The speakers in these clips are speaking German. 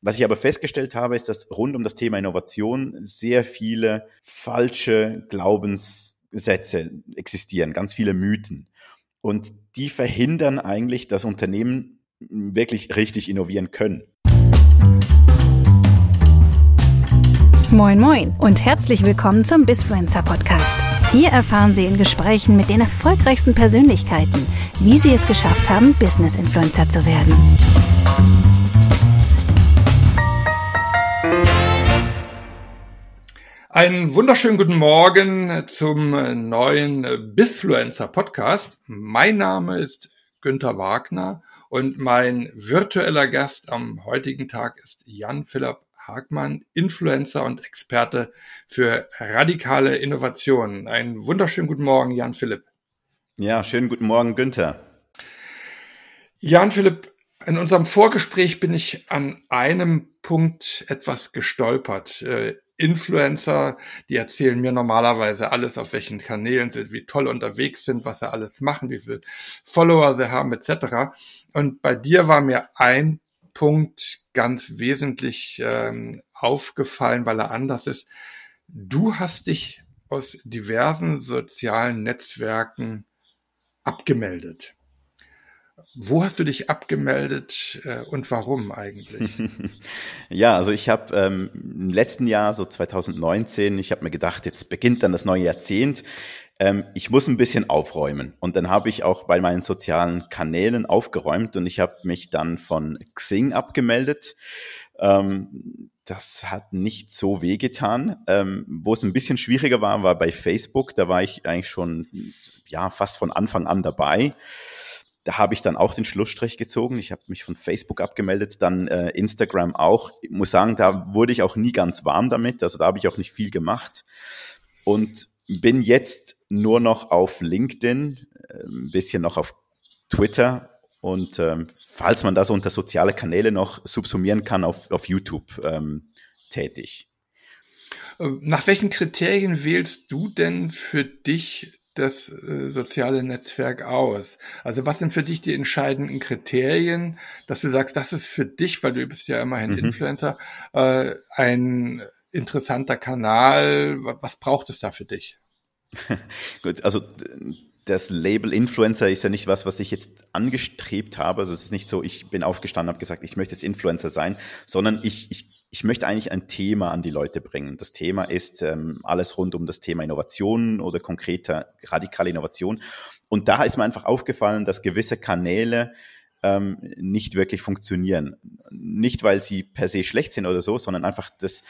Was ich aber festgestellt habe, ist, dass rund um das Thema Innovation sehr viele falsche Glaubenssätze existieren, ganz viele Mythen. Und die verhindern eigentlich, dass Unternehmen wirklich richtig innovieren können. Moin Moin und herzlich willkommen zum Bisfluencer Podcast. Hier erfahren Sie in Gesprächen mit den erfolgreichsten Persönlichkeiten, wie sie es geschafft haben, Business Influencer zu werden. Einen wunderschönen guten Morgen zum neuen Bisfluencer Podcast. Mein Name ist Günther Wagner und mein virtueller Gast am heutigen Tag ist Jan Philipp Hagmann, Influencer und Experte für radikale Innovationen. Einen wunderschönen guten Morgen, Jan Philipp. Ja, schönen guten Morgen, Günther. Jan Philipp, in unserem Vorgespräch bin ich an einem Punkt etwas gestolpert. Influencer, die erzählen mir normalerweise alles, auf welchen Kanälen sie, wie toll unterwegs sind, was sie alles machen, wie viele Follower sie haben, etc. Und bei dir war mir ein Punkt ganz wesentlich ähm, aufgefallen, weil er anders ist. Du hast dich aus diversen sozialen Netzwerken abgemeldet. Wo hast du dich abgemeldet äh, und warum eigentlich? ja, also ich habe ähm, im letzten Jahr, so 2019, ich habe mir gedacht, jetzt beginnt dann das neue Jahrzehnt. Ähm, ich muss ein bisschen aufräumen. Und dann habe ich auch bei meinen sozialen Kanälen aufgeräumt und ich habe mich dann von Xing abgemeldet. Ähm, das hat nicht so wehgetan. Ähm, wo es ein bisschen schwieriger war, war bei Facebook. Da war ich eigentlich schon ja fast von Anfang an dabei da habe ich dann auch den Schlussstrich gezogen. Ich habe mich von Facebook abgemeldet, dann äh, Instagram auch. Ich muss sagen, da wurde ich auch nie ganz warm damit. Also da habe ich auch nicht viel gemacht. Und bin jetzt nur noch auf LinkedIn, äh, ein bisschen noch auf Twitter und ähm, falls man das unter soziale Kanäle noch subsumieren kann, auf, auf YouTube ähm, tätig. Ähm, nach welchen Kriterien wählst du denn für dich das äh, soziale Netzwerk aus? Also was sind für dich die entscheidenden Kriterien, dass du sagst, das ist für dich, weil du bist ja immerhin mhm. Influencer, äh, ein interessanter Kanal. Was braucht es da für dich? Gut, also das Label Influencer ist ja nicht was, was ich jetzt angestrebt habe. Also es ist nicht so, ich bin aufgestanden, habe gesagt, ich möchte jetzt Influencer sein, sondern ich, ich ich möchte eigentlich ein Thema an die Leute bringen. Das Thema ist ähm, alles rund um das Thema Innovation oder konkreter radikale Innovation. Und da ist mir einfach aufgefallen, dass gewisse Kanäle ähm, nicht wirklich funktionieren. Nicht, weil sie per se schlecht sind oder so, sondern einfach das,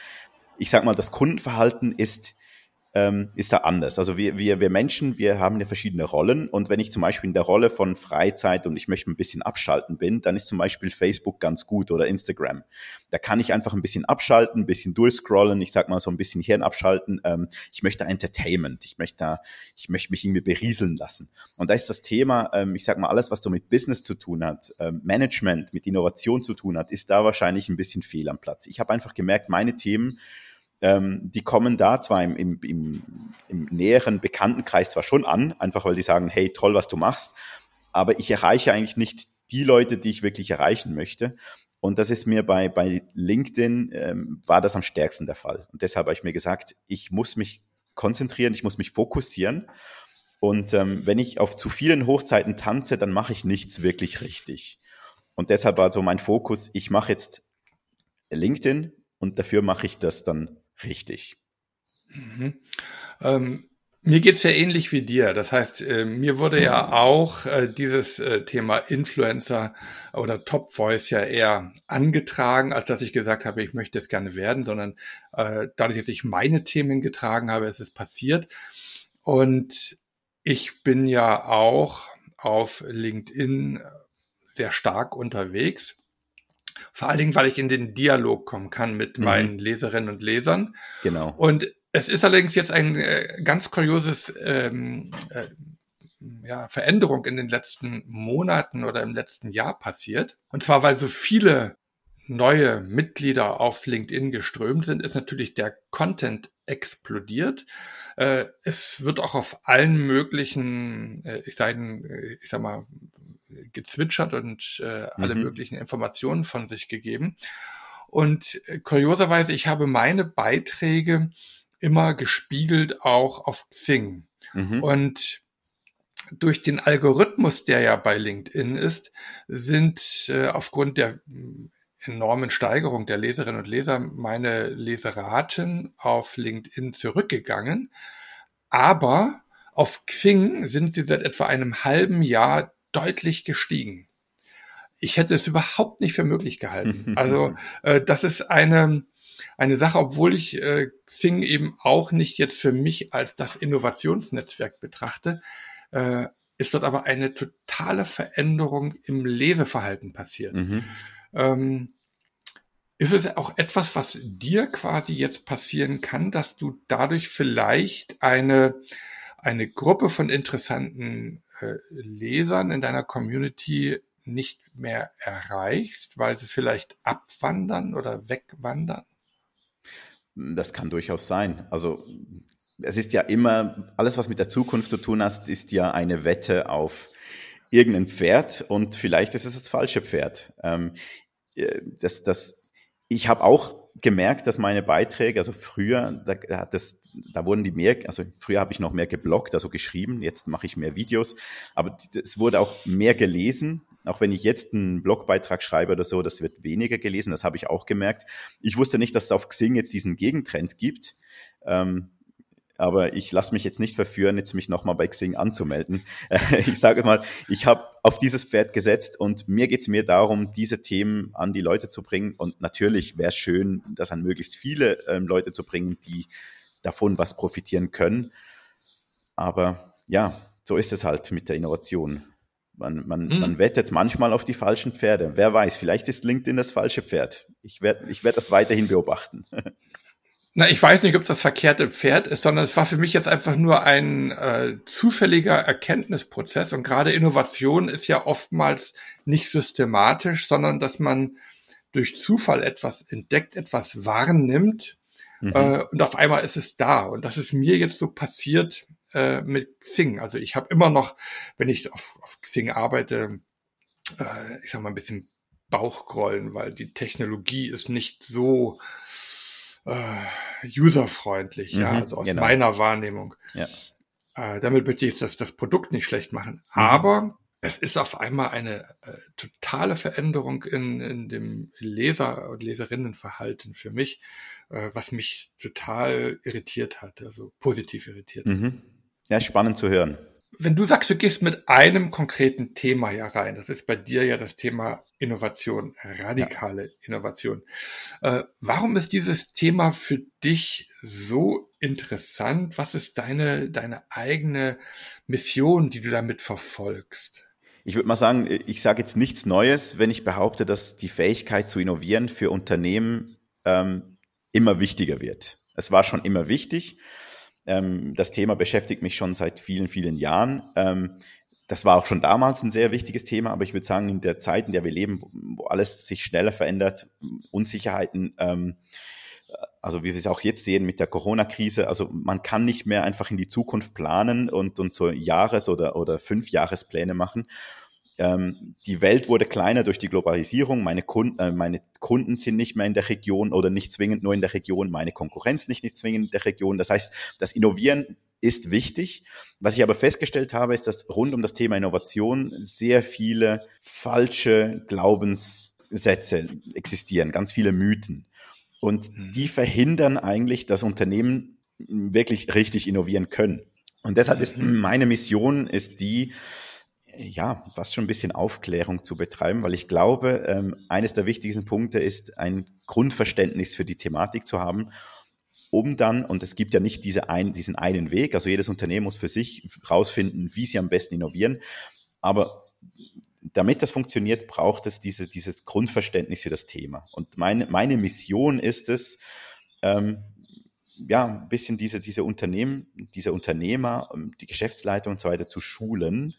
ich sag mal, das Kundenverhalten ist ähm, ist da anders. Also wir, wir, wir Menschen, wir haben ja verschiedene Rollen und wenn ich zum Beispiel in der Rolle von Freizeit und ich möchte ein bisschen abschalten bin, dann ist zum Beispiel Facebook ganz gut oder Instagram. Da kann ich einfach ein bisschen abschalten, ein bisschen durchscrollen, ich sag mal so ein bisschen Hirn abschalten. Ähm, ich möchte Entertainment, ich möchte da, ich möchte mich irgendwie berieseln lassen. Und da ist das Thema, ähm, ich sag mal, alles, was so mit Business zu tun hat, ähm, Management, mit Innovation zu tun hat, ist da wahrscheinlich ein bisschen fehl am Platz. Ich habe einfach gemerkt, meine Themen ähm, die kommen da zwar im, im, im, im näheren Bekanntenkreis zwar schon an, einfach weil die sagen, hey, toll, was du machst, aber ich erreiche eigentlich nicht die Leute, die ich wirklich erreichen möchte. Und das ist mir bei, bei LinkedIn, ähm, war das am stärksten der Fall. Und deshalb habe ich mir gesagt, ich muss mich konzentrieren, ich muss mich fokussieren. Und ähm, wenn ich auf zu vielen Hochzeiten tanze, dann mache ich nichts wirklich richtig. Und deshalb war so mein Fokus, ich mache jetzt LinkedIn und dafür mache ich das dann richtig. Mhm. Ähm, mir geht's ja ähnlich wie dir. Das heißt, äh, mir wurde ja auch äh, dieses äh, Thema Influencer oder Top Voice ja eher angetragen, als dass ich gesagt habe, ich möchte es gerne werden, sondern äh, dadurch, dass ich meine Themen getragen habe, ist es passiert. Und ich bin ja auch auf LinkedIn sehr stark unterwegs. Vor allen Dingen, weil ich in den Dialog kommen kann mit mhm. meinen Leserinnen und Lesern. Genau. Und es ist allerdings jetzt ein äh, ganz kurioses ähm, äh, ja, Veränderung in den letzten Monaten oder im letzten Jahr passiert. Und zwar, weil so viele neue Mitglieder auf LinkedIn geströmt sind, ist natürlich der Content explodiert. Äh, es wird auch auf allen möglichen, äh, ich sage, äh, ich sag mal, gezwitschert und äh, alle mhm. möglichen Informationen von sich gegeben. Und äh, kurioserweise, ich habe meine Beiträge immer gespiegelt auch auf Xing. Mhm. Und durch den Algorithmus, der ja bei LinkedIn ist, sind äh, aufgrund der enormen Steigerung der Leserinnen und Leser meine Leseraten auf LinkedIn zurückgegangen. Aber auf Xing sind sie seit etwa einem halben Jahr deutlich gestiegen. Ich hätte es überhaupt nicht für möglich gehalten. Also äh, das ist eine, eine Sache, obwohl ich äh, Xing eben auch nicht jetzt für mich als das Innovationsnetzwerk betrachte, äh, ist dort aber eine totale Veränderung im Leseverhalten passiert. Mhm. Ähm, ist es auch etwas, was dir quasi jetzt passieren kann, dass du dadurch vielleicht eine, eine Gruppe von interessanten äh, Lesern in deiner Community nicht mehr erreichst, weil sie vielleicht abwandern oder wegwandern? Das kann durchaus sein. Also es ist ja immer, alles was mit der Zukunft zu tun hat, ist ja eine Wette auf irgendein Pferd und vielleicht ist es das falsche Pferd. Ähm, äh, das, das, ich habe auch gemerkt, dass meine Beiträge, also früher, da, das, da wurden die mehr, also früher habe ich noch mehr geblockt, also geschrieben, jetzt mache ich mehr Videos, aber es wurde auch mehr gelesen. Auch wenn ich jetzt einen Blogbeitrag schreibe oder so, das wird weniger gelesen, das habe ich auch gemerkt. Ich wusste nicht, dass es auf Xing jetzt diesen Gegentrend gibt. Ähm, aber ich lasse mich jetzt nicht verführen, jetzt mich nochmal bei Xing anzumelden. ich sage es mal, ich habe auf dieses Pferd gesetzt und mir geht es mir darum, diese Themen an die Leute zu bringen. Und natürlich wäre es schön, das an möglichst viele ähm, Leute zu bringen, die davon was profitieren können. Aber ja, so ist es halt mit der Innovation. Man, man, mhm. man wettet manchmal auf die falschen Pferde. Wer weiß, vielleicht ist LinkedIn das falsche Pferd. Ich werde ich werd das weiterhin beobachten. Na, ich weiß nicht, ob das verkehrte Pferd ist, sondern es war für mich jetzt einfach nur ein äh, zufälliger Erkenntnisprozess. Und gerade Innovation ist ja oftmals nicht systematisch, sondern dass man durch Zufall etwas entdeckt, etwas wahrnimmt mhm. äh, und auf einmal ist es da. Und das ist mir jetzt so passiert äh, mit Xing. Also ich habe immer noch, wenn ich auf, auf Xing arbeite, äh, ich sag mal ein bisschen Bauchgrollen, weil die Technologie ist nicht so äh, userfreundlich, mhm, ja, also aus genau. meiner Wahrnehmung. Ja. Äh, damit möchte ich jetzt das, das Produkt nicht schlecht machen. Mhm. Aber es ist auf einmal eine äh, totale Veränderung in, in dem Leser- und Leserinnenverhalten für mich, äh, was mich total irritiert hat, also positiv irritiert. Mhm. Ja, spannend zu hören. Wenn du sagst, du gehst mit einem konkreten Thema ja rein, das ist bei dir ja das Thema Innovation, radikale ja. Innovation. Äh, warum ist dieses Thema für dich so interessant? Was ist deine, deine eigene Mission, die du damit verfolgst? Ich würde mal sagen, ich sage jetzt nichts Neues, wenn ich behaupte, dass die Fähigkeit zu innovieren für Unternehmen ähm, immer wichtiger wird. Es war schon immer wichtig. Ähm, das Thema beschäftigt mich schon seit vielen, vielen Jahren. Ähm, das war auch schon damals ein sehr wichtiges Thema, aber ich würde sagen, in der Zeit, in der wir leben, wo, alles sich schneller verändert, Unsicherheiten, ähm, also wie wir es auch jetzt sehen mit der Corona-Krise, also man kann nicht mehr einfach in die Zukunft planen und, und so Jahres- oder, oder Fünfjahrespläne machen, ähm, die Welt wurde kleiner durch die Globalisierung. Meine Kunden, äh, meine Kunden sind nicht mehr in der Region oder nicht zwingend nur in der Region. Meine Konkurrenz nicht, nicht zwingend in der Region. Das heißt, das Innovieren ist wichtig. Was ich aber festgestellt habe, ist, dass rund um das Thema Innovation sehr viele falsche Glaubenssätze existieren, ganz viele Mythen. Und mhm. die verhindern eigentlich, dass Unternehmen wirklich richtig innovieren können. Und deshalb ist mhm. meine Mission ist die, ja, fast schon ein bisschen Aufklärung zu betreiben, weil ich glaube, ähm, eines der wichtigsten Punkte ist, ein Grundverständnis für die Thematik zu haben, um dann, und es gibt ja nicht diese ein, diesen einen Weg, also jedes Unternehmen muss für sich rausfinden, wie sie am besten innovieren, aber damit das funktioniert, braucht es diese, dieses Grundverständnis für das Thema. Und meine, meine Mission ist es, ähm, ja, ein bisschen diese, diese Unternehmen, diese Unternehmer, ähm, die Geschäftsleitung und so weiter zu schulen,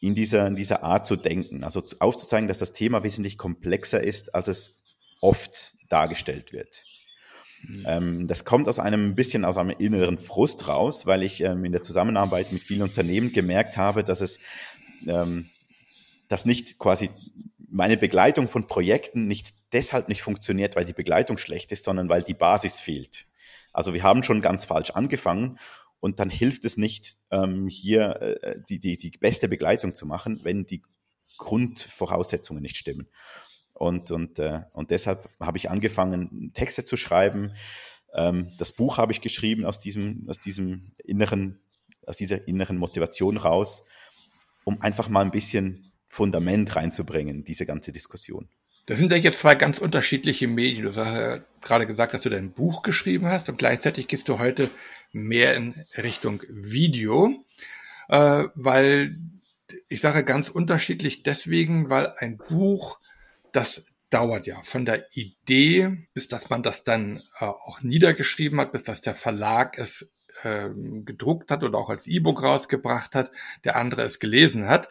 in dieser, in dieser Art zu denken. Also aufzuzeigen, dass das Thema wesentlich komplexer ist, als es oft dargestellt wird. Mhm. Ähm, das kommt aus einem bisschen aus einem inneren Frust raus, weil ich ähm, in der Zusammenarbeit mit vielen Unternehmen gemerkt habe, dass es ähm, dass nicht quasi meine Begleitung von Projekten nicht deshalb nicht funktioniert, weil die Begleitung schlecht ist, sondern weil die Basis fehlt. Also wir haben schon ganz falsch angefangen und dann hilft es nicht, ähm, hier äh, die, die, die beste Begleitung zu machen, wenn die Grundvoraussetzungen nicht stimmen. Und, und, äh, und deshalb habe ich angefangen, Texte zu schreiben. Ähm, das Buch habe ich geschrieben aus diesem, aus diesem inneren, aus dieser inneren Motivation raus, um einfach mal ein bisschen Fundament reinzubringen, diese ganze Diskussion. Das sind ja jetzt zwei ganz unterschiedliche Medien. Du hast ja gerade gesagt, dass du dein Buch geschrieben hast und gleichzeitig gehst du heute mehr in Richtung Video, äh, weil ich sage ganz unterschiedlich deswegen, weil ein Buch, das dauert ja von der Idee, bis dass man das dann äh, auch niedergeschrieben hat, bis dass der Verlag es äh, gedruckt hat oder auch als E-Book rausgebracht hat, der andere es gelesen hat.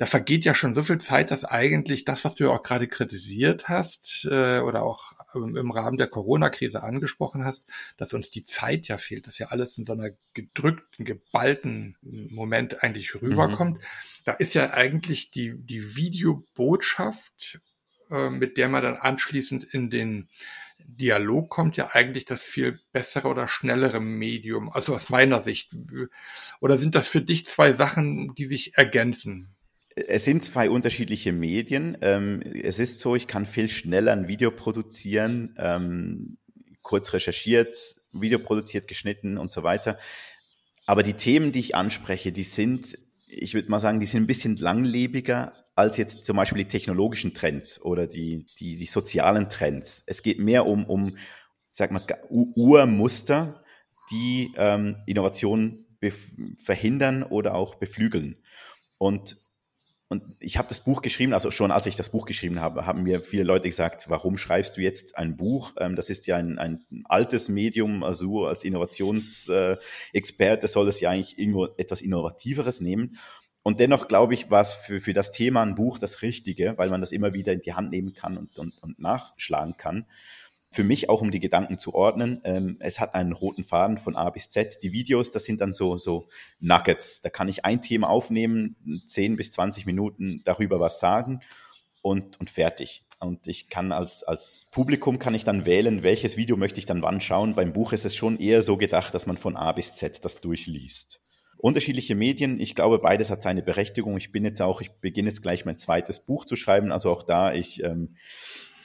Da vergeht ja schon so viel Zeit, dass eigentlich das, was du ja auch gerade kritisiert hast äh, oder auch ähm, im Rahmen der Corona-Krise angesprochen hast, dass uns die Zeit ja fehlt, dass ja alles in so einer gedrückten, geballten Moment eigentlich rüberkommt. Mhm. Da ist ja eigentlich die, die Videobotschaft äh, mit der man dann anschließend in den Dialog kommt, ja eigentlich das viel bessere oder schnellere Medium, also aus meiner Sicht. Oder sind das für dich zwei Sachen, die sich ergänzen? Es sind zwei unterschiedliche Medien. Ähm, es ist so, ich kann viel schneller ein Video produzieren, ähm, kurz recherchiert, Video produziert, geschnitten und so weiter. Aber die Themen, die ich anspreche, die sind, ich würde mal sagen, die sind ein bisschen langlebiger als jetzt zum Beispiel die technologischen Trends oder die, die, die sozialen Trends. Es geht mehr um, um sag mal, Urmuster, die ähm, Innovationen verhindern oder auch beflügeln. Und, und ich habe das Buch geschrieben, also schon als ich das Buch geschrieben habe, haben mir viele Leute gesagt, warum schreibst du jetzt ein Buch? Ähm, das ist ja ein, ein altes Medium, also als Innovationsexperte soll es ja eigentlich etwas Innovativeres nehmen. Und dennoch glaube ich, war es für, für das Thema ein Buch das Richtige, weil man das immer wieder in die Hand nehmen kann und, und, und nachschlagen kann. Für mich auch, um die Gedanken zu ordnen. Ähm, es hat einen roten Faden von A bis Z. Die Videos, das sind dann so, so Nuggets. Da kann ich ein Thema aufnehmen, 10 bis 20 Minuten darüber was sagen und, und fertig. Und ich kann als, als Publikum kann ich dann wählen, welches Video möchte ich dann wann schauen. Beim Buch ist es schon eher so gedacht, dass man von A bis Z das durchliest unterschiedliche Medien. Ich glaube, beides hat seine Berechtigung. Ich bin jetzt auch, ich beginne jetzt gleich mein zweites Buch zu schreiben. Also auch da, ich, ähm,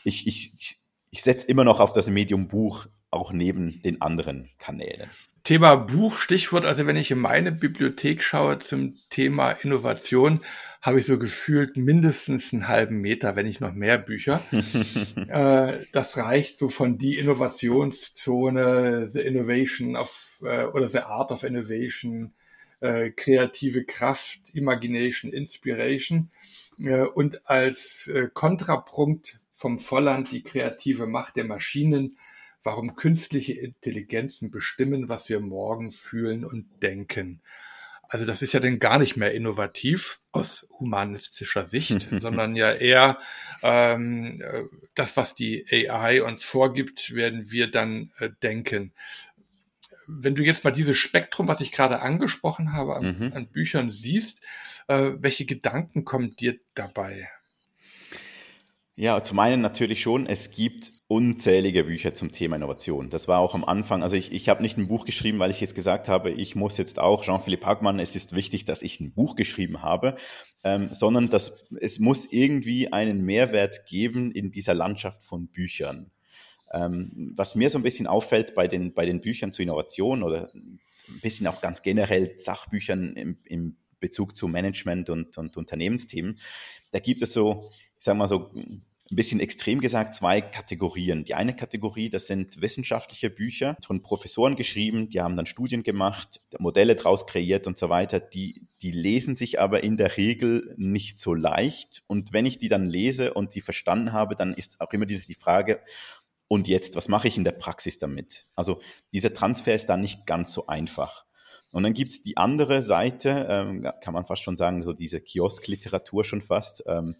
ich, ich, ich, setze immer noch auf das Medium Buch, auch neben den anderen Kanälen. Thema Buch, Stichwort, also wenn ich in meine Bibliothek schaue zum Thema Innovation, habe ich so gefühlt mindestens einen halben Meter, wenn nicht noch mehr Bücher. äh, das reicht so von die Innovationszone, The Innovation of äh, oder The Art of Innovation, äh, kreative Kraft, Imagination, Inspiration äh, und als äh, Kontrapunkt vom Volland die kreative Macht der Maschinen, warum künstliche Intelligenzen bestimmen, was wir morgen fühlen und denken. Also das ist ja dann gar nicht mehr innovativ aus humanistischer Sicht, sondern ja eher ähm, äh, das, was die AI uns vorgibt, werden wir dann äh, denken wenn du jetzt mal dieses Spektrum, was ich gerade angesprochen habe, an, mhm. an Büchern siehst, äh, welche Gedanken kommen dir dabei? Ja, zum einen natürlich schon, es gibt unzählige Bücher zum Thema Innovation. Das war auch am Anfang, also ich, ich habe nicht ein Buch geschrieben, weil ich jetzt gesagt habe, ich muss jetzt auch, Jean-Philippe Hackmann, es ist wichtig, dass ich ein Buch geschrieben habe, ähm, sondern dass es muss irgendwie einen Mehrwert geben in dieser Landschaft von Büchern. Ähm, was mir so ein bisschen auffällt bei den, bei den Büchern zur Innovation oder ein bisschen auch ganz generell Sachbüchern im, im Bezug zu Management und, und Unternehmensthemen, da gibt es so, ich sage mal so ein bisschen extrem gesagt, zwei Kategorien. Die eine Kategorie, das sind wissenschaftliche Bücher von Professoren geschrieben, die haben dann Studien gemacht, Modelle draus kreiert und so weiter. Die, die lesen sich aber in der Regel nicht so leicht. Und wenn ich die dann lese und die verstanden habe, dann ist auch immer die, die Frage, und jetzt, was mache ich in der Praxis damit? Also dieser Transfer ist da nicht ganz so einfach. Und dann gibt's die andere Seite, ähm, kann man fast schon sagen, so diese Kiosk-Literatur schon fast. Ähm,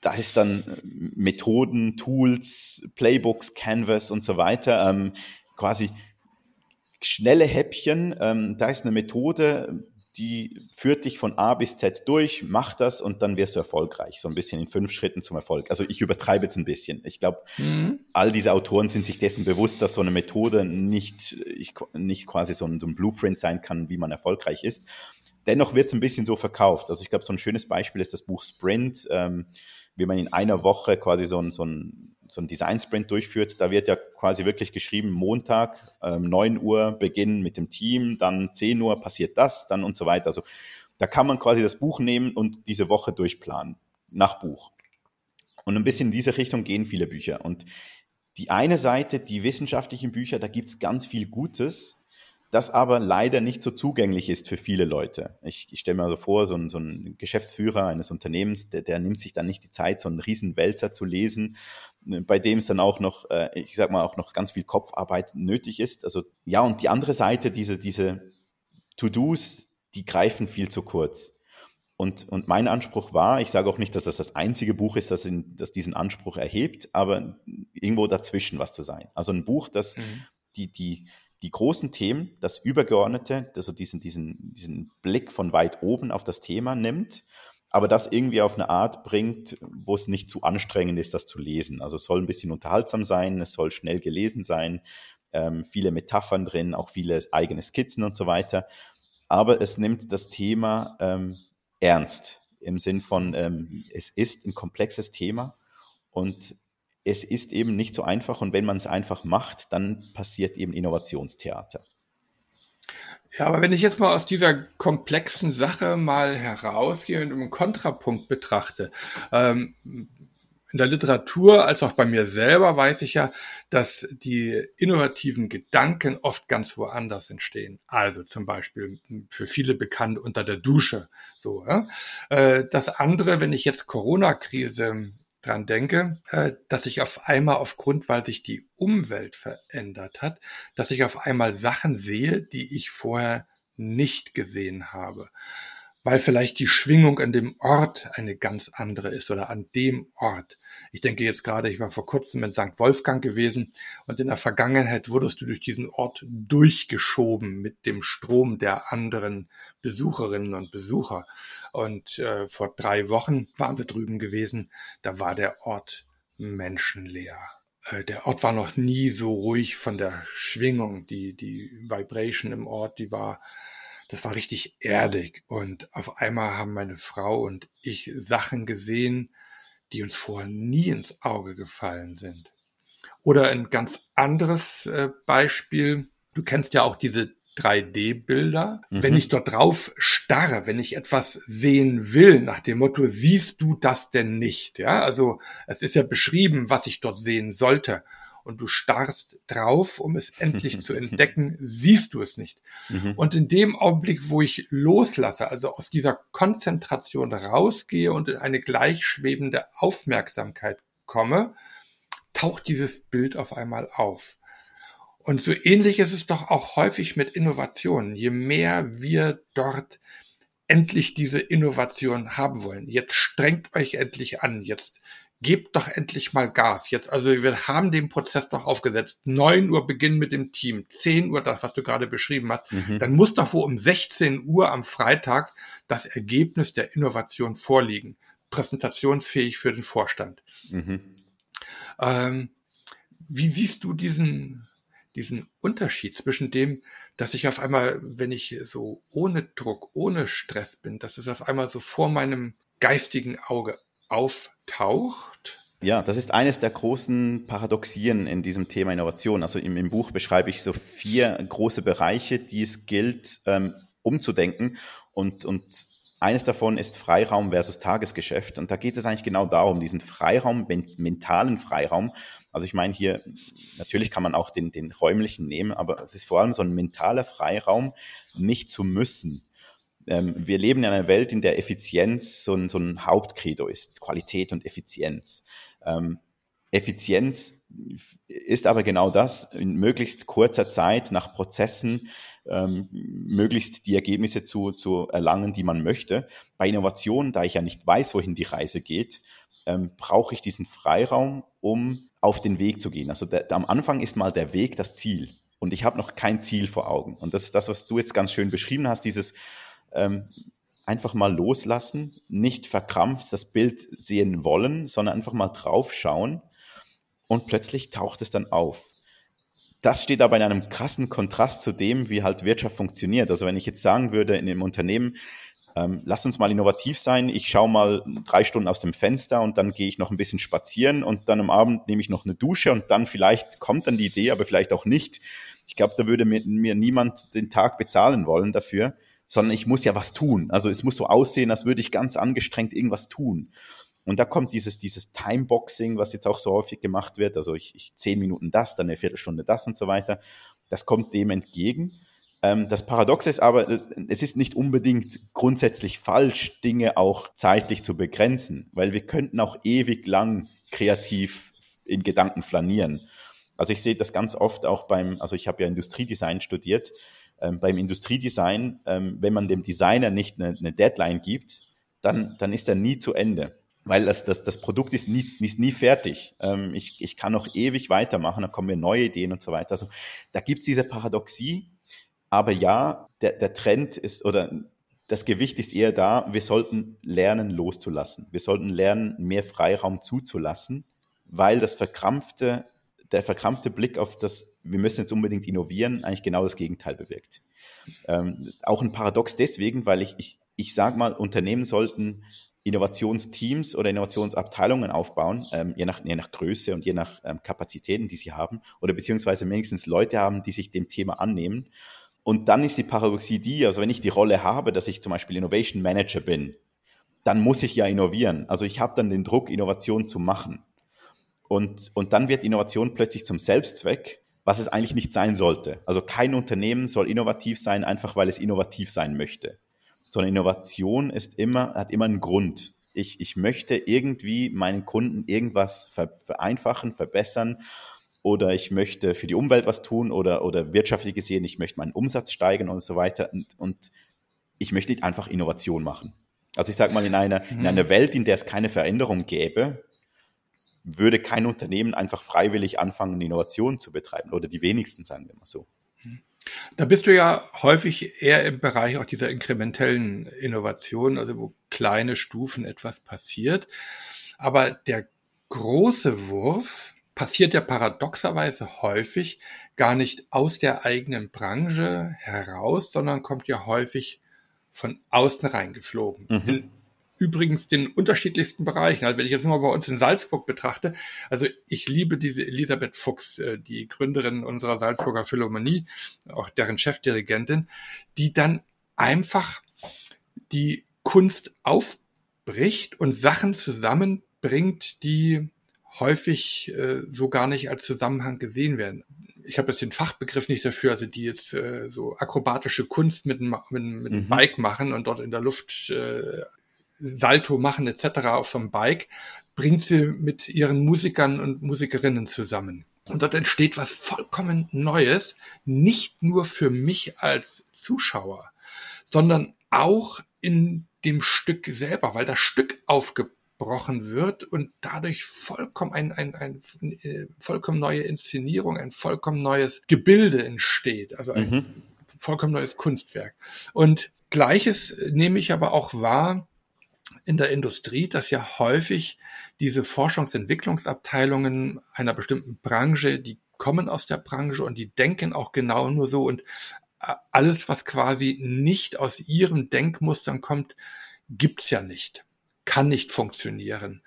da ist dann äh, Methoden, Tools, Playbooks, Canvas und so weiter, ähm, quasi schnelle Häppchen. Ähm, da ist eine Methode, die führt dich von A bis Z durch, mach das und dann wirst du erfolgreich. So ein bisschen in fünf Schritten zum Erfolg. Also ich übertreibe jetzt ein bisschen. Ich glaube, mhm. all diese Autoren sind sich dessen bewusst, dass so eine Methode nicht, ich, nicht quasi so ein, so ein Blueprint sein kann, wie man erfolgreich ist. Dennoch wird es ein bisschen so verkauft. Also ich glaube, so ein schönes Beispiel ist das Buch Sprint, ähm, wie man in einer Woche quasi so ein, so ein so ein Design-Sprint durchführt, da wird ja quasi wirklich geschrieben, Montag, ähm, 9 Uhr Beginn mit dem Team, dann 10 Uhr passiert das, dann und so weiter. Also da kann man quasi das Buch nehmen und diese Woche durchplanen, nach Buch. Und ein bisschen in diese Richtung gehen viele Bücher. Und die eine Seite, die wissenschaftlichen Bücher, da gibt's ganz viel Gutes, das aber leider nicht so zugänglich ist für viele Leute. Ich, ich stelle mir also vor, so ein, so ein Geschäftsführer eines Unternehmens, der, der nimmt sich dann nicht die Zeit, so einen riesen Wälzer zu lesen, bei dem es dann auch noch, äh, ich sag mal, auch noch ganz viel Kopfarbeit nötig ist. Also ja, und die andere Seite, diese, diese To-Dos, die greifen viel zu kurz. Und, und mein Anspruch war, ich sage auch nicht, dass das das einzige Buch ist, das, in, das diesen Anspruch erhebt, aber irgendwo dazwischen was zu sein. Also ein Buch, das mhm. die, die, die großen Themen, das Übergeordnete, also diesen, diesen, diesen Blick von weit oben auf das Thema nimmt, aber das irgendwie auf eine Art bringt, wo es nicht zu anstrengend ist, das zu lesen. Also es soll ein bisschen unterhaltsam sein, es soll schnell gelesen sein, ähm, viele Metaphern drin, auch viele eigene Skizzen und so weiter. Aber es nimmt das Thema ähm, ernst im Sinn von, ähm, es ist ein komplexes Thema und es ist eben nicht so einfach und wenn man es einfach macht, dann passiert eben Innovationstheater. Ja, aber wenn ich jetzt mal aus dieser komplexen Sache mal herausgehe und einen Kontrapunkt betrachte, ähm, in der Literatur als auch bei mir selber weiß ich ja, dass die innovativen Gedanken oft ganz woanders entstehen. Also zum Beispiel für viele bekannt unter der Dusche. So. Äh, das andere, wenn ich jetzt Corona-Krise dran denke, äh, dass ich auf einmal aufgrund, weil sich die Umwelt verändert hat, dass ich auf einmal Sachen sehe, die ich vorher nicht gesehen habe weil vielleicht die Schwingung an dem Ort eine ganz andere ist oder an dem Ort. Ich denke jetzt gerade, ich war vor kurzem in St. Wolfgang gewesen und in der Vergangenheit wurdest du durch diesen Ort durchgeschoben mit dem Strom der anderen Besucherinnen und Besucher. Und äh, vor drei Wochen waren wir drüben gewesen, da war der Ort menschenleer äh, der Ort war noch nie so ruhig von der Schwingung, die, die Vibration im Ort, die war das war richtig erdig. Und auf einmal haben meine Frau und ich Sachen gesehen, die uns vorher nie ins Auge gefallen sind. Oder ein ganz anderes äh, Beispiel. Du kennst ja auch diese 3D-Bilder. Mhm. Wenn ich dort drauf starre, wenn ich etwas sehen will, nach dem Motto, siehst du das denn nicht? Ja, also es ist ja beschrieben, was ich dort sehen sollte und du starrst drauf, um es endlich zu entdecken, siehst du es nicht. Mhm. Und in dem Augenblick, wo ich loslasse, also aus dieser Konzentration rausgehe und in eine gleichschwebende Aufmerksamkeit komme, taucht dieses Bild auf einmal auf. Und so ähnlich ist es doch auch häufig mit Innovationen. Je mehr wir dort endlich diese Innovation haben wollen. Jetzt strengt euch endlich an. Jetzt gebt doch endlich mal Gas. Jetzt, also wir haben den Prozess doch aufgesetzt. Neun Uhr Beginn mit dem Team, zehn Uhr das, was du gerade beschrieben hast. Mhm. Dann muss doch wohl um 16 Uhr am Freitag das Ergebnis der Innovation vorliegen. Präsentationsfähig für den Vorstand. Mhm. Ähm, wie siehst du diesen, diesen Unterschied zwischen dem, dass ich auf einmal, wenn ich so ohne Druck, ohne Stress bin, dass es auf einmal so vor meinem geistigen Auge auftaucht. Ja, das ist eines der großen Paradoxien in diesem Thema Innovation. Also im, im Buch beschreibe ich so vier große Bereiche, die es gilt ähm, umzudenken. Und, und eines davon ist Freiraum versus Tagesgeschäft. Und da geht es eigentlich genau darum, diesen Freiraum, mentalen Freiraum. Also ich meine hier, natürlich kann man auch den, den räumlichen nehmen, aber es ist vor allem so ein mentaler Freiraum, nicht zu müssen ähm, wir leben in einer Welt, in der Effizienz so ein, so ein Hauptcredo ist, Qualität und Effizienz. Ähm, Effizienz ist aber genau das, in möglichst kurzer Zeit nach Prozessen ähm, möglichst die Ergebnisse zu, zu erlangen, die man möchte. Bei Innovation, da ich ja nicht weiß, wohin die Reise geht, ähm, brauche ich diesen Freiraum, um auf den Weg zu gehen. Also der, am Anfang ist mal der Weg das Ziel und ich habe noch kein Ziel vor Augen. Und das ist das, was du jetzt ganz schön beschrieben hast, dieses ähm, einfach mal loslassen, nicht verkrampft das Bild sehen wollen, sondern einfach mal draufschauen und plötzlich taucht es dann auf. Das steht aber in einem krassen Kontrast zu dem, wie halt Wirtschaft funktioniert. Also wenn ich jetzt sagen würde in dem Unternehmen, ähm, lass uns mal innovativ sein, ich schaue mal drei Stunden aus dem Fenster und dann gehe ich noch ein bisschen spazieren und dann am Abend nehme ich noch eine Dusche und dann vielleicht kommt dann die Idee, aber vielleicht auch nicht. Ich glaube, da würde mir, mir niemand den Tag bezahlen wollen dafür sondern ich muss ja was tun. Also es muss so aussehen, als würde ich ganz angestrengt irgendwas tun. Und da kommt dieses, dieses Timeboxing, was jetzt auch so häufig gemacht wird. Also ich, ich zehn Minuten das, dann eine Viertelstunde das und so weiter. Das kommt dem entgegen. Ähm, das Paradox ist aber, es ist nicht unbedingt grundsätzlich falsch, Dinge auch zeitlich zu begrenzen, weil wir könnten auch ewig lang kreativ in Gedanken flanieren. Also ich sehe das ganz oft auch beim, also ich habe ja Industriedesign studiert beim Industriedesign, ähm, wenn man dem Designer nicht eine, eine Deadline gibt, dann, dann ist er nie zu Ende. Weil das, das, das Produkt ist nie, ist nie fertig. Ähm, ich, ich kann noch ewig weitermachen, dann kommen mir neue Ideen und so weiter. Also da gibt's diese Paradoxie, aber ja, der, der Trend ist oder das Gewicht ist eher da, wir sollten lernen loszulassen. Wir sollten lernen, mehr Freiraum zuzulassen, weil das verkrampfte der verkrampfte Blick auf das, wir müssen jetzt unbedingt innovieren, eigentlich genau das Gegenteil bewirkt. Ähm, auch ein Paradox deswegen, weil ich, ich, ich sage mal, Unternehmen sollten Innovationsteams oder Innovationsabteilungen aufbauen, ähm, je, nach, je nach Größe und je nach ähm, Kapazitäten, die sie haben, oder beziehungsweise wenigstens Leute haben, die sich dem Thema annehmen. Und dann ist die Paradoxie die, also wenn ich die Rolle habe, dass ich zum Beispiel Innovation Manager bin, dann muss ich ja innovieren. Also ich habe dann den Druck, Innovation zu machen. Und, und dann wird Innovation plötzlich zum Selbstzweck, was es eigentlich nicht sein sollte. Also kein Unternehmen soll innovativ sein, einfach weil es innovativ sein möchte. Sondern Innovation ist immer, hat immer einen Grund. Ich, ich möchte irgendwie meinen Kunden irgendwas vereinfachen, verbessern oder ich möchte für die Umwelt was tun oder, oder wirtschaftlich gesehen, ich möchte meinen Umsatz steigern und so weiter. Und, und ich möchte nicht einfach Innovation machen. Also ich sage mal, in einer, in einer Welt, in der es keine Veränderung gäbe, würde kein Unternehmen einfach freiwillig anfangen, Innovationen zu betreiben oder die wenigsten, sagen wir mal so. Da bist du ja häufig eher im Bereich auch dieser inkrementellen Innovation, also wo kleine Stufen etwas passiert. Aber der große Wurf passiert ja paradoxerweise häufig gar nicht aus der eigenen Branche heraus, sondern kommt ja häufig von außen reingeflogen. Mhm. In übrigens den unterschiedlichsten Bereichen. Also wenn ich jetzt mal bei uns in Salzburg betrachte, also ich liebe diese Elisabeth Fuchs, äh, die Gründerin unserer Salzburger Philharmonie, auch deren Chefdirigentin, die dann einfach die Kunst aufbricht und Sachen zusammenbringt, die häufig äh, so gar nicht als Zusammenhang gesehen werden. Ich habe jetzt den Fachbegriff nicht dafür, also die jetzt äh, so akrobatische Kunst mit, mit, mit einem mhm. Bike machen und dort in der Luft äh, Salto machen etc. auf so einem Bike, bringt sie mit ihren Musikern und Musikerinnen zusammen. Und dort entsteht was vollkommen Neues, nicht nur für mich als Zuschauer, sondern auch in dem Stück selber, weil das Stück aufgebrochen wird und dadurch vollkommen ein, ein, ein, eine äh, vollkommen neue Inszenierung, ein vollkommen neues Gebilde entsteht, also ein mhm. vollkommen neues Kunstwerk. Und Gleiches nehme ich aber auch wahr in der Industrie, dass ja häufig diese Forschungsentwicklungsabteilungen einer bestimmten Branche, die kommen aus der Branche und die denken auch genau nur so und äh, alles, was quasi nicht aus ihren Denkmustern kommt, gibt's ja nicht, kann nicht funktionieren.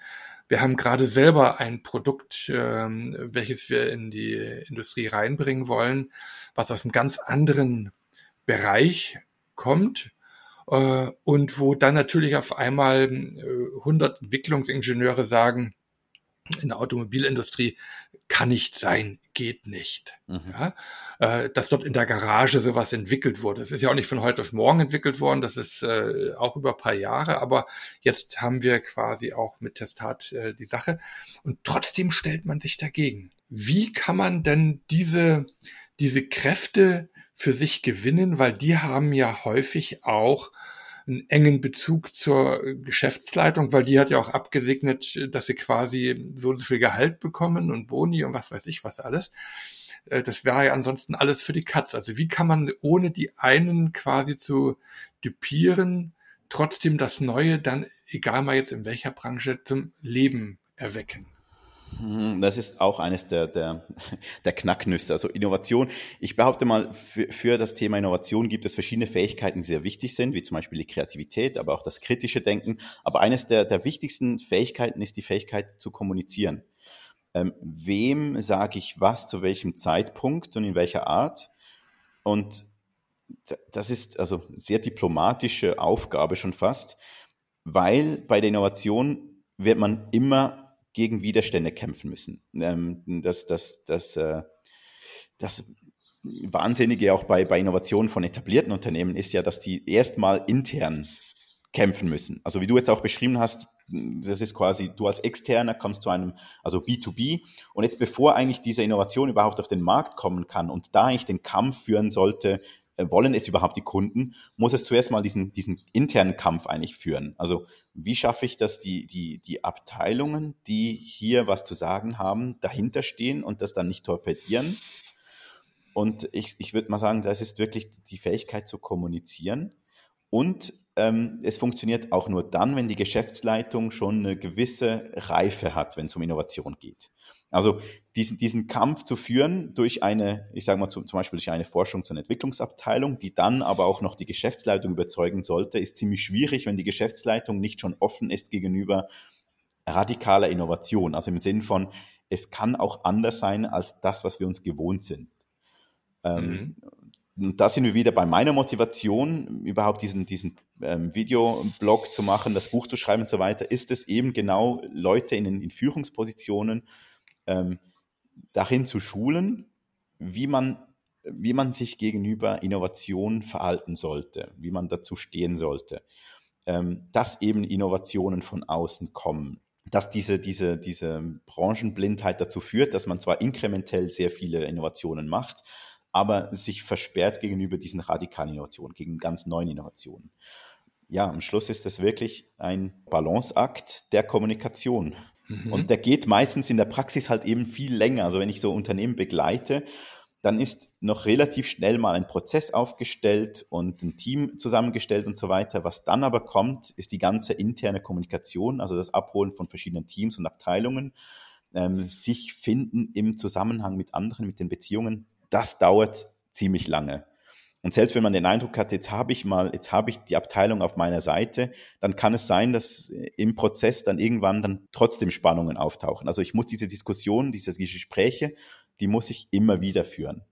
Wir haben gerade selber ein Produkt, ähm, welches wir in die Industrie reinbringen wollen, was aus einem ganz anderen Bereich kommt, äh, und wo dann natürlich auf einmal 100 äh, Entwicklungsingenieure sagen, in der Automobilindustrie kann nicht sein, geht nicht. Mhm. Ja, äh, dass dort in der Garage sowas entwickelt wurde. Es ist ja auch nicht von heute auf morgen entwickelt worden, das ist äh, auch über ein paar Jahre, aber jetzt haben wir quasi auch mit Testat äh, die Sache. Und trotzdem stellt man sich dagegen. Wie kann man denn diese, diese Kräfte für sich gewinnen, weil die haben ja häufig auch einen engen Bezug zur Geschäftsleitung, weil die hat ja auch abgesegnet, dass sie quasi so viel Gehalt bekommen und Boni und was weiß ich was alles. äh, das wäre ja ansonsten alles für die Katz. Also wie kann man ohne die einen quasi zu dupieren, trotzdem das Neue dann, egal mal jetzt in welcher Branche, zum Leben erwecken? Hm, das ist auch eines der, der, der Knacknüsse. Also Innovation. Ich behaupte mal, für, für das Thema Innovation gibt es verschiedene Fähigkeiten, die sehr wichtig sind, wie zum Beispiel die Kreativität, aber auch das kritische Denken. Aber eines der, der wichtigsten Fähigkeiten ist die Fähigkeit zu kommunizieren. Ähm, wem sage ich was zu welchem Zeitpunkt und in welcher Art? Und das ist also sehr diplomatische Aufgabe schon fast, weil bei der Innovation wird man immer gegen Widerstände kämpfen müssen. Ähm, das, das, das, äh, das Wahnsinnige auch bei, bei Innovationen von etablierten Unternehmen ist ja, dass die erstmal intern kämpfen müssen. Also wie du jetzt auch beschrieben hast, das ist quasi, du als Externer kommst zu einem, also B2B und jetzt bevor eigentlich diese Innovation überhaupt auf den Markt kommen kann und da eigentlich den Kampf führen sollte, wollen es überhaupt die Kunden, muss es zuerst mal diesen, diesen internen Kampf eigentlich führen. Also wie schaffe ich das, die, die, die Abteilungen, die hier was zu sagen haben, dahinter stehen und das dann nicht torpedieren? Und ich, ich würde mal sagen, das ist wirklich die Fähigkeit zu kommunizieren. Und ähm, es funktioniert auch nur dann, wenn die Geschäftsleitung schon eine gewisse Reife hat, wenn es um Innovation geht. Also diesen, diesen Kampf zu führen durch eine, ich sage mal zum, zum Beispiel durch eine Forschungs- und Entwicklungsabteilung, die dann aber auch noch die Geschäftsleitung überzeugen sollte, ist ziemlich schwierig, wenn die Geschäftsleitung nicht schon offen ist gegenüber radikaler Innovation. Also im Sinn von, es kann auch anders sein als das, was wir uns gewohnt sind. Ähm, mhm. Und da sind wir wieder bei meiner Motivation, überhaupt diesen, diesen ähm, Videoblog zu machen, das Buch zu schreiben und so weiter, ist es eben genau Leute in, in Führungspositionen, ähm, darin zu schulen, wie man, wie man sich gegenüber Innovation verhalten sollte, wie man dazu stehen sollte, ähm, dass eben Innovationen von außen kommen, dass diese, diese, diese Branchenblindheit dazu führt, dass man zwar inkrementell sehr viele Innovationen macht, aber sich versperrt gegenüber diesen radikalen Innovationen, gegen ganz neuen Innovationen. Ja, am Schluss ist es wirklich ein Balanceakt der Kommunikation. Mhm. Und der geht meistens in der Praxis halt eben viel länger. Also wenn ich so Unternehmen begleite, dann ist noch relativ schnell mal ein Prozess aufgestellt und ein Team zusammengestellt und so weiter. Was dann aber kommt, ist die ganze interne Kommunikation, also das Abholen von verschiedenen Teams und Abteilungen, ähm, sich finden im Zusammenhang mit anderen, mit den Beziehungen. Das dauert ziemlich lange. Und selbst wenn man den Eindruck hat, jetzt habe ich mal, jetzt habe ich die Abteilung auf meiner Seite, dann kann es sein, dass im Prozess dann irgendwann dann trotzdem Spannungen auftauchen. Also ich muss diese Diskussion, diese Gespräche, die muss ich immer wieder führen.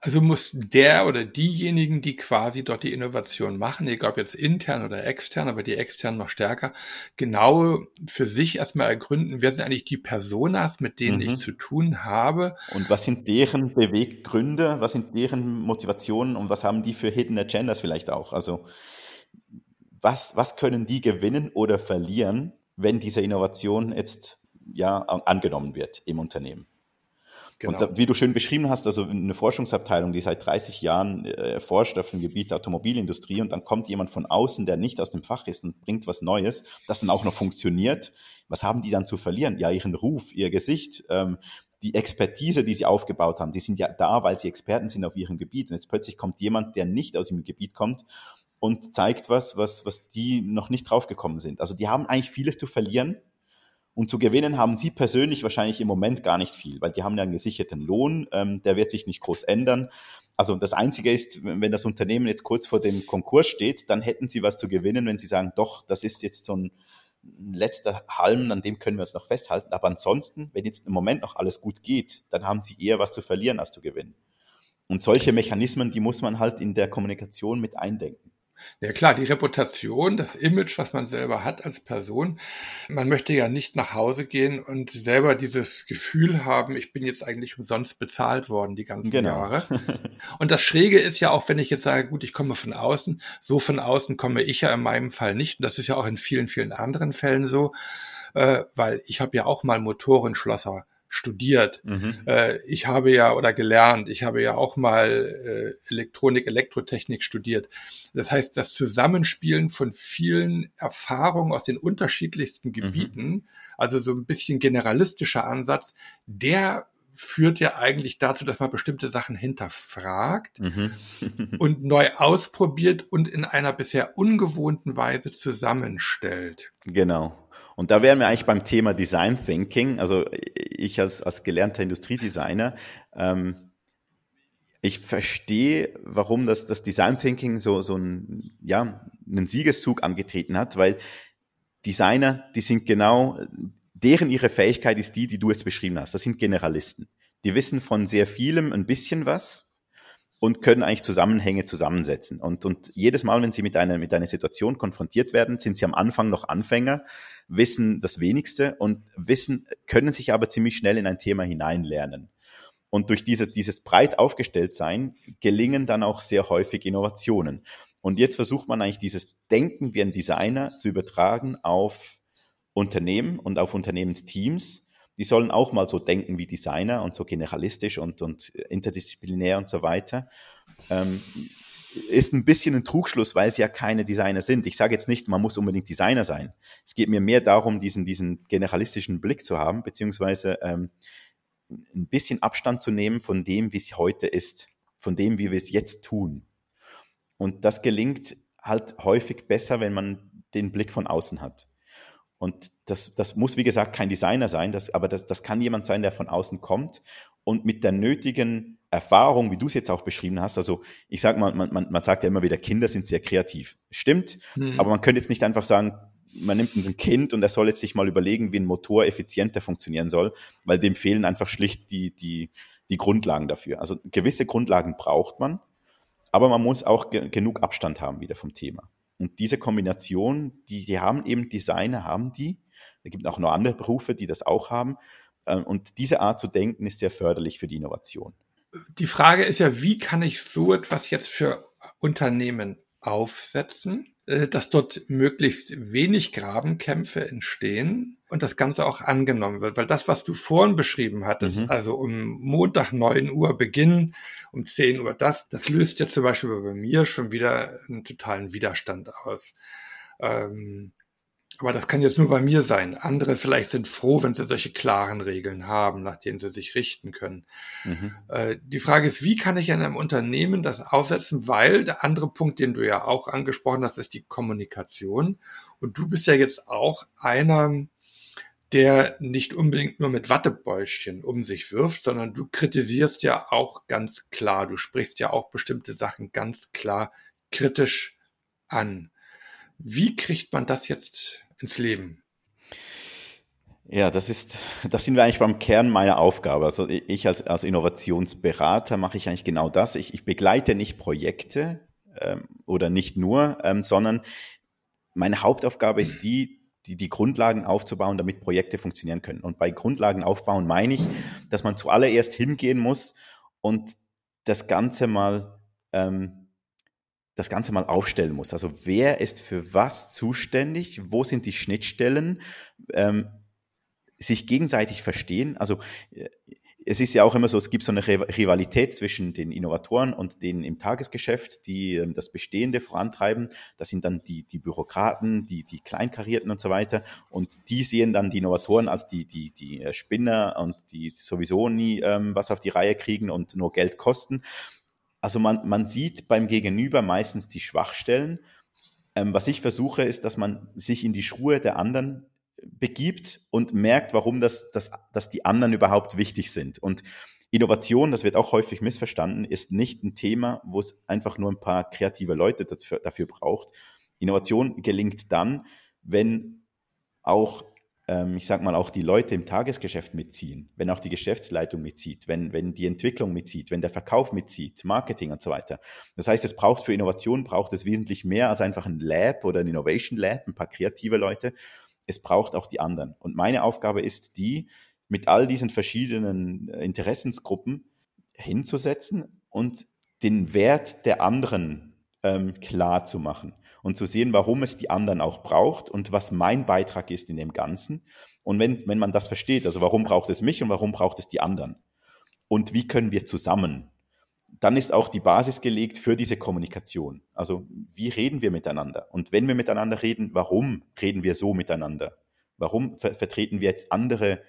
Also muss der oder diejenigen, die quasi dort die Innovation machen, egal ob jetzt intern oder extern, aber die extern noch stärker, genau für sich erstmal ergründen, wer sind eigentlich die Personas, mit denen mhm. ich zu tun habe. Und was sind deren Beweggründe, was sind deren Motivationen und was haben die für Hidden Agendas vielleicht auch? Also was, was können die gewinnen oder verlieren, wenn diese Innovation jetzt ja angenommen wird im Unternehmen? Genau. Und wie du schön beschrieben hast, also eine Forschungsabteilung, die seit 30 Jahren äh, forscht auf dem Gebiet der Automobilindustrie und dann kommt jemand von außen, der nicht aus dem Fach ist und bringt was Neues, das dann auch noch funktioniert. Was haben die dann zu verlieren? Ja, ihren Ruf, ihr Gesicht, ähm, die Expertise, die sie aufgebaut haben, die sind ja da, weil sie Experten sind auf ihrem Gebiet. Und jetzt plötzlich kommt jemand, der nicht aus ihrem Gebiet kommt und zeigt was, was, was die noch nicht draufgekommen sind. Also die haben eigentlich vieles zu verlieren, und zu gewinnen haben sie persönlich wahrscheinlich im Moment gar nicht viel, weil die haben ja einen gesicherten Lohn, ähm, der wird sich nicht groß ändern. Also das Einzige ist, wenn das Unternehmen jetzt kurz vor dem Konkurs steht, dann hätten sie was zu gewinnen, wenn sie sagen, doch, das ist jetzt so ein letzter Halm, an dem können wir uns noch festhalten. Aber ansonsten, wenn jetzt im Moment noch alles gut geht, dann haben sie eher was zu verlieren als zu gewinnen. Und solche Mechanismen, die muss man halt in der Kommunikation mit eindenken. Ja klar, die Reputation, das Image, was man selber hat als Person. Man möchte ja nicht nach Hause gehen und selber dieses Gefühl haben, ich bin jetzt eigentlich umsonst bezahlt worden die ganzen genau. Jahre. Und das Schräge ist ja auch, wenn ich jetzt sage, gut, ich komme von außen, so von außen komme ich ja in meinem Fall nicht. Und das ist ja auch in vielen, vielen anderen Fällen so, äh, weil ich habe ja auch mal Motorenschlosser studiert. Mhm. Äh, ich habe ja oder gelernt, ich habe ja auch mal äh, Elektronik, Elektrotechnik studiert. Das heißt, das Zusammenspielen von vielen Erfahrungen aus den unterschiedlichsten mhm. Gebieten, mhm. also so ein bisschen generalistischer Ansatz, der führt ja eigentlich dazu, dass man bestimmte Sachen hinterfragt mhm. und neu ausprobiert und in einer bisher ungewohnten Weise zusammenstellt. Genau. Und da wären wir eigentlich beim Thema Design Thinking. Also ich als, als gelernter Industriedesigner, ähm, ich verstehe, warum das, das Design Thinking so, so ein, ja, einen Siegeszug angetreten hat, weil Designer, die sind genau, deren ihre Fähigkeit ist die, die du jetzt beschrieben hast. Das sind Generalisten. Die wissen von sehr vielem ein bisschen was und können eigentlich Zusammenhänge zusammensetzen. Und, und jedes Mal, wenn sie mit einer, mit einer Situation konfrontiert werden, sind sie am Anfang noch Anfänger, wissen das wenigste und wissen, können sich aber ziemlich schnell in ein Thema hineinlernen. Und durch diese, dieses breit aufgestellt sein gelingen dann auch sehr häufig Innovationen. Und jetzt versucht man eigentlich dieses Denken wie ein Designer zu übertragen auf Unternehmen und auf Unternehmensteams. Die sollen auch mal so denken wie Designer und so generalistisch und, und interdisziplinär und so weiter. Ähm, ist ein bisschen ein Trugschluss, weil sie ja keine Designer sind. Ich sage jetzt nicht, man muss unbedingt Designer sein. Es geht mir mehr darum, diesen, diesen generalistischen Blick zu haben, beziehungsweise ähm, ein bisschen Abstand zu nehmen von dem, wie es heute ist, von dem, wie wir es jetzt tun. Und das gelingt halt häufig besser, wenn man den Blick von außen hat. Und das, das muss, wie gesagt, kein Designer sein, das, aber das, das kann jemand sein, der von außen kommt und mit der nötigen Erfahrung, wie du es jetzt auch beschrieben hast, also ich sage mal, man, man, man sagt ja immer wieder, Kinder sind sehr kreativ. Stimmt, hm. aber man könnte jetzt nicht einfach sagen, man nimmt ein Kind und er soll jetzt sich mal überlegen, wie ein Motor effizienter funktionieren soll, weil dem fehlen einfach schlicht die, die, die Grundlagen dafür. Also gewisse Grundlagen braucht man, aber man muss auch ge genug Abstand haben wieder vom Thema. Und diese Kombination, die, die haben eben Designer, haben die. Da gibt auch noch andere Berufe, die das auch haben. Ähm, und diese Art zu denken ist sehr förderlich für die Innovation. Die Frage ist ja, wie kann ich so etwas jetzt für Unternehmen aufsetzen? Äh, dass dort möglichst wenig Grabenkämpfe entstehen und das Ganze auch angenommen wird. Weil das, was du vorhin beschrieben hattest, mhm. also um Montag neun Uhr Beginn, um zehn Uhr das, das löst ja zum Beispiel bei mir schon wieder einen totalen Widerstand aus. Ähm, aber das kann jetzt nur bei mir sein. Andere vielleicht sind froh, wenn sie solche klaren Regeln haben, nach denen sie sich richten können. Mhm. Äh, die Frage ist, wie kann ich in einem Unternehmen das aufsetzen? Weil der andere Punkt, den du ja auch angesprochen hast, ist die Kommunikation. Und du bist ja jetzt auch einer, der nicht unbedingt nur mit Wattebäuschen um sich wirft, sondern du kritisierst ja auch ganz klar. Du sprichst ja auch bestimmte Sachen ganz klar kritisch an. Wie kriegt man das jetzt ins Leben? Ja, das ist, das sind wir eigentlich beim Kern meiner Aufgabe. Also ich als, als Innovationsberater mache ich eigentlich genau das. Ich, ich begleite nicht Projekte ähm, oder nicht nur, ähm, sondern meine Hauptaufgabe ist die, die, die Grundlagen aufzubauen, damit Projekte funktionieren können. Und bei Grundlagen aufbauen meine ich, dass man zuallererst hingehen muss und das Ganze mal ähm, das Ganze mal aufstellen muss. Also wer ist für was zuständig? Wo sind die Schnittstellen? Ähm, sich gegenseitig verstehen. Also äh, es ist ja auch immer so, es gibt so eine Rivalität zwischen den Innovatoren und denen im Tagesgeschäft, die ähm, das Bestehende vorantreiben. Das sind dann die, die Bürokraten, die, die Kleinkarierten und so weiter. Und die sehen dann die Innovatoren als die, die, die äh, Spinner und die sowieso nie ähm, was auf die Reihe kriegen und nur Geld kosten. Also man, man sieht beim Gegenüber meistens die Schwachstellen. Ähm, was ich versuche, ist, dass man sich in die Schuhe der anderen begibt und merkt, warum das, das, dass die anderen überhaupt wichtig sind. Und Innovation, das wird auch häufig missverstanden, ist nicht ein Thema, wo es einfach nur ein paar kreative Leute dafür, dafür braucht. Innovation gelingt dann, wenn auch ähm, ich sag mal, auch die Leute im Tagesgeschäft mitziehen, wenn auch die Geschäftsleitung mitzieht, wenn, wenn die Entwicklung mitzieht, wenn der Verkauf mitzieht, Marketing und so weiter. Das heißt, es braucht für Innovation braucht es wesentlich mehr als einfach ein Lab oder ein Innovation Lab, ein paar kreative Leute. Es braucht auch die anderen. Und meine Aufgabe ist die, mit all diesen verschiedenen äh, Interessensgruppen hinzusetzen und den Wert der anderen ähm, klar zu machen und zu sehen, warum es die anderen auch braucht und was mein Beitrag ist in dem Ganzen. Und wenn, wenn man das versteht, also warum braucht es mich und warum braucht es die anderen? Und wie können wir zusammen? Dann ist auch die Basis gelegt für diese Kommunikation. Also wie reden wir miteinander? Und wenn wir miteinander reden, warum reden wir so miteinander? Warum ver vertreten wir jetzt andere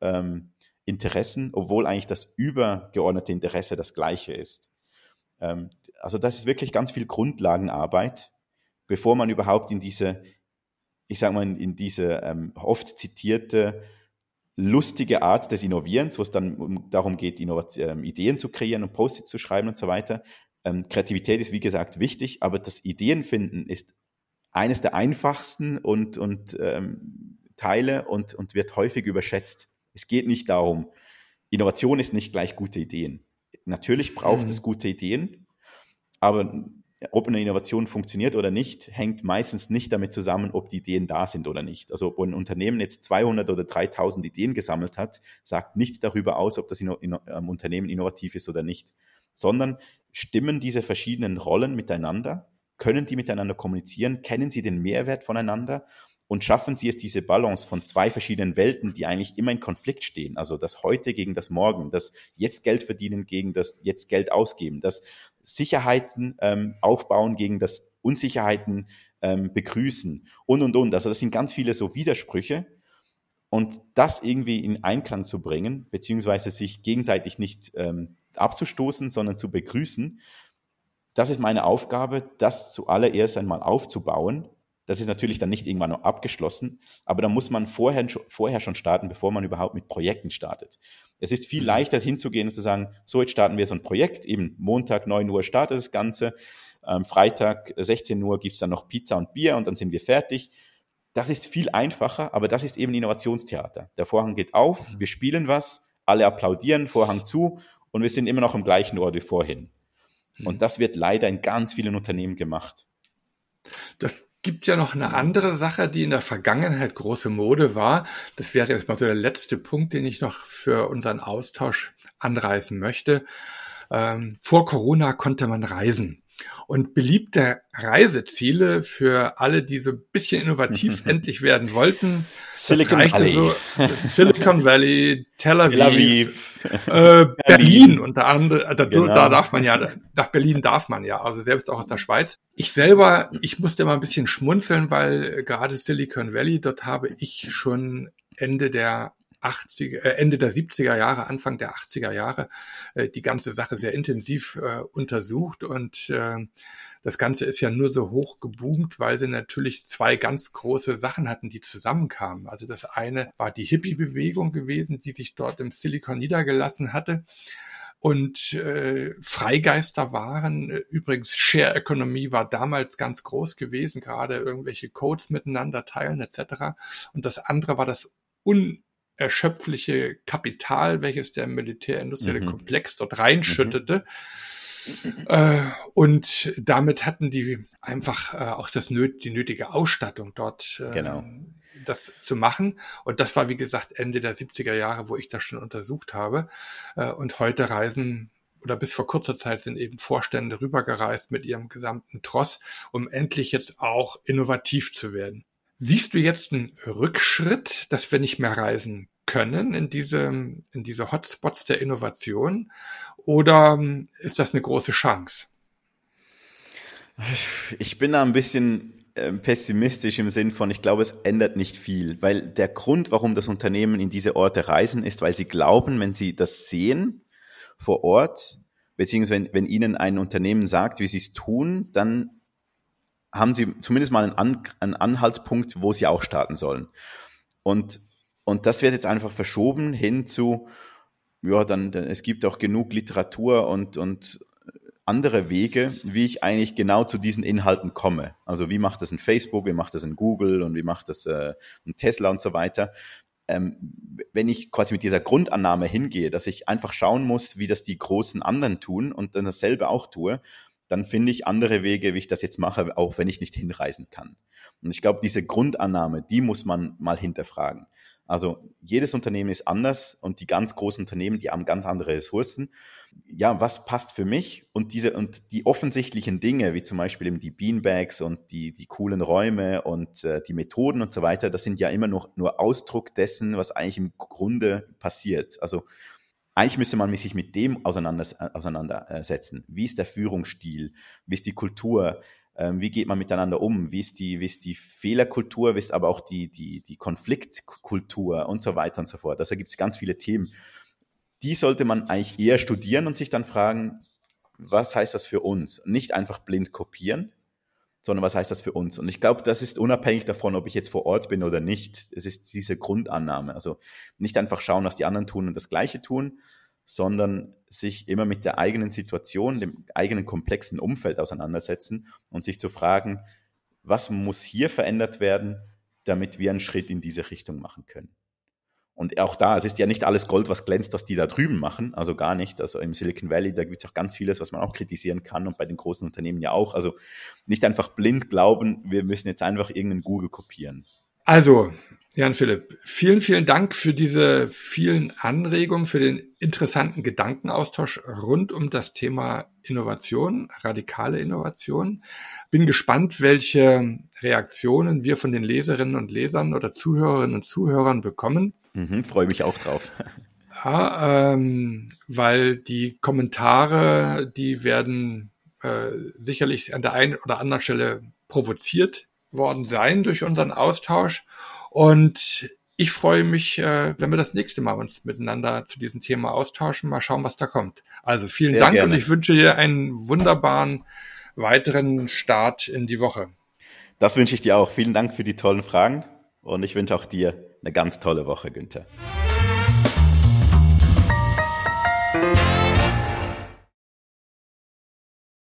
ähm, Interessen, obwohl eigentlich das übergeordnete Interesse das gleiche ist. Ähm, also das ist wirklich ganz viel Grundlagenarbeit, bevor man überhaupt in diese, ich sage mal, in diese ähm, oft zitierte lustige Art des Innovierens, wo es dann darum geht, ähm, Ideen zu kreieren und Post-its zu schreiben und so weiter. Ähm, Kreativität ist wie gesagt wichtig, aber das Ideenfinden ist eines der einfachsten und, und ähm, Teile und, und wird häufig überschätzt. Es geht nicht darum, Innovation ist nicht gleich gute Ideen. Natürlich braucht mhm. es gute Ideen, aber ob eine Innovation funktioniert oder nicht, hängt meistens nicht damit zusammen, ob die Ideen da sind oder nicht. Also ob ein Unternehmen jetzt 200 oder 3000 Ideen gesammelt hat, sagt nichts darüber aus, ob das ähm, Unternehmen innovativ ist oder nicht, sondern stimmen diese verschiedenen Rollen miteinander, können die miteinander kommunizieren, kennen sie den Mehrwert voneinander? Und schaffen sie es, diese Balance von zwei verschiedenen Welten, die eigentlich immer in Konflikt stehen, also das Heute gegen das Morgen, das Jetzt Geld verdienen gegen das Jetzt Geld ausgeben, das Sicherheiten ähm, aufbauen gegen das Unsicherheiten ähm, begrüßen und, und, und. Also das sind ganz viele so Widersprüche. Und das irgendwie in Einklang zu bringen, beziehungsweise sich gegenseitig nicht ähm, abzustoßen, sondern zu begrüßen, das ist meine Aufgabe, das zuallererst einmal aufzubauen. Das ist natürlich dann nicht irgendwann noch abgeschlossen, aber da muss man vorher, vorher schon starten, bevor man überhaupt mit Projekten startet. Es ist viel mhm. leichter hinzugehen und zu sagen, so jetzt starten wir so ein Projekt, eben Montag 9 Uhr startet das Ganze, ähm, Freitag 16 Uhr gibt's dann noch Pizza und Bier und dann sind wir fertig. Das ist viel einfacher, aber das ist eben Innovationstheater. Der Vorhang geht auf, mhm. wir spielen was, alle applaudieren, Vorhang zu und wir sind immer noch am gleichen Ort wie vorhin. Mhm. Und das wird leider in ganz vielen Unternehmen gemacht. Das gibt ja noch eine andere Sache, die in der Vergangenheit große Mode war. Das wäre jetzt mal so der letzte Punkt, den ich noch für unseren Austausch anreißen möchte. Ähm, vor Corona konnte man reisen. Und beliebte Reiseziele für alle, die so ein bisschen innovativ endlich werden wollten. Silicon Valley. So, Silicon Valley, Tel Aviv, Tel Aviv. Äh, Berlin unter anderem. Da, genau. da darf man ja, nach Berlin darf man ja, also selbst auch aus der Schweiz. Ich selber, ich musste mal ein bisschen schmunzeln, weil gerade Silicon Valley, dort habe ich schon Ende der 80, äh, Ende der 70er Jahre, Anfang der 80er Jahre äh, die ganze Sache sehr intensiv äh, untersucht und äh, das Ganze ist ja nur so hoch geboomt, weil sie natürlich zwei ganz große Sachen hatten, die zusammenkamen. Also das eine war die Hippie-Bewegung gewesen, die sich dort im Silicon niedergelassen hatte und äh, Freigeister waren. Übrigens, Share-Ökonomie war damals ganz groß gewesen, gerade irgendwelche Codes miteinander teilen etc. Und das andere war das un erschöpfliche Kapital, welches der militärindustrielle mhm. Komplex dort reinschüttete. Mhm. Äh, und damit hatten die einfach äh, auch das nöt die nötige Ausstattung dort äh, genau. das zu machen. Und das war, wie gesagt, Ende der 70er Jahre, wo ich das schon untersucht habe. Äh, und heute reisen oder bis vor kurzer Zeit sind eben Vorstände rübergereist mit ihrem gesamten Tross, um endlich jetzt auch innovativ zu werden. Siehst du jetzt einen Rückschritt, dass wir nicht mehr reisen können in diese, in diese Hotspots der Innovation? Oder ähm, ist das eine große Chance? Ich bin da ein bisschen ähm, pessimistisch im Sinn von, ich glaube, es ändert nicht viel, weil der Grund, warum das Unternehmen in diese Orte reisen, ist, weil sie glauben, wenn sie das sehen vor Ort, beziehungsweise wenn, wenn ihnen ein Unternehmen sagt, wie sie es tun, dann haben sie zumindest mal einen, An einen Anhaltspunkt, wo sie auch starten sollen. Und, und das wird jetzt einfach verschoben hin zu, ja, dann, dann es gibt auch genug Literatur und, und andere Wege, wie ich eigentlich genau zu diesen Inhalten komme. Also wie macht das ein Facebook, wie macht das ein Google und wie macht das äh, ein Tesla und so weiter. Ähm, wenn ich quasi mit dieser Grundannahme hingehe, dass ich einfach schauen muss, wie das die großen anderen tun und dann dasselbe auch tue, dann finde ich andere Wege, wie ich das jetzt mache, auch wenn ich nicht hinreisen kann. Und ich glaube, diese Grundannahme, die muss man mal hinterfragen. Also jedes Unternehmen ist anders und die ganz großen Unternehmen, die haben ganz andere Ressourcen. Ja, was passt für mich? Und diese und die offensichtlichen Dinge, wie zum Beispiel eben die Beanbags und die, die coolen Räume und äh, die Methoden und so weiter, das sind ja immer noch nur Ausdruck dessen, was eigentlich im Grunde passiert. Also eigentlich müsste man sich mit dem auseinander, auseinandersetzen. Wie ist der Führungsstil? Wie ist die Kultur? ähm, wie geht man miteinander um, wie ist die, wie ist die Fehlerkultur, wie ist aber auch die, die, die Konfliktkultur und so weiter und so fort. Also gibt es ganz viele Themen. Die sollte man eigentlich eher studieren und sich dann fragen, was heißt das für uns? Nicht einfach blind kopieren, sondern was heißt das für uns? Und ich glaube, das ist unabhängig davon, ob ich jetzt vor Ort bin oder nicht. Es ist diese Grundannahme. Also nicht einfach schauen, was die anderen tun und das Gleiche tun, sondern sich immer mit der eigenen Situation, dem eigenen komplexen Umfeld auseinandersetzen und sich zu fragen, was muss hier verändert werden, damit wir einen Schritt in diese Richtung machen können. Und auch da, es ist ja nicht alles Gold, was glänzt, was die da drüben machen, also gar nicht. Also im Silicon Valley, da gibt es auch ganz vieles, was man auch kritisieren kann und bei den großen Unternehmen ja auch. Also nicht einfach blind glauben, wir müssen jetzt einfach irgendeinen Google kopieren. Also, Jan Philipp, vielen, vielen Dank für diese vielen Anregungen, für den interessanten Gedankenaustausch rund um das Thema Innovation, radikale Innovation. Bin gespannt, welche Reaktionen wir von den Leserinnen und Lesern oder Zuhörerinnen und Zuhörern bekommen. Mhm, Freue mich auch drauf. Ja, ähm, weil die Kommentare, die werden äh, sicherlich an der einen oder anderen Stelle provoziert worden sein durch unseren Austausch. Und ich freue mich, äh, wenn wir das nächste Mal uns miteinander zu diesem Thema austauschen. Mal schauen, was da kommt. Also vielen Sehr Dank gerne. und ich wünsche dir einen wunderbaren weiteren Start in die Woche. Das wünsche ich dir auch. Vielen Dank für die tollen Fragen und ich wünsche auch dir eine ganz tolle Woche, Günther.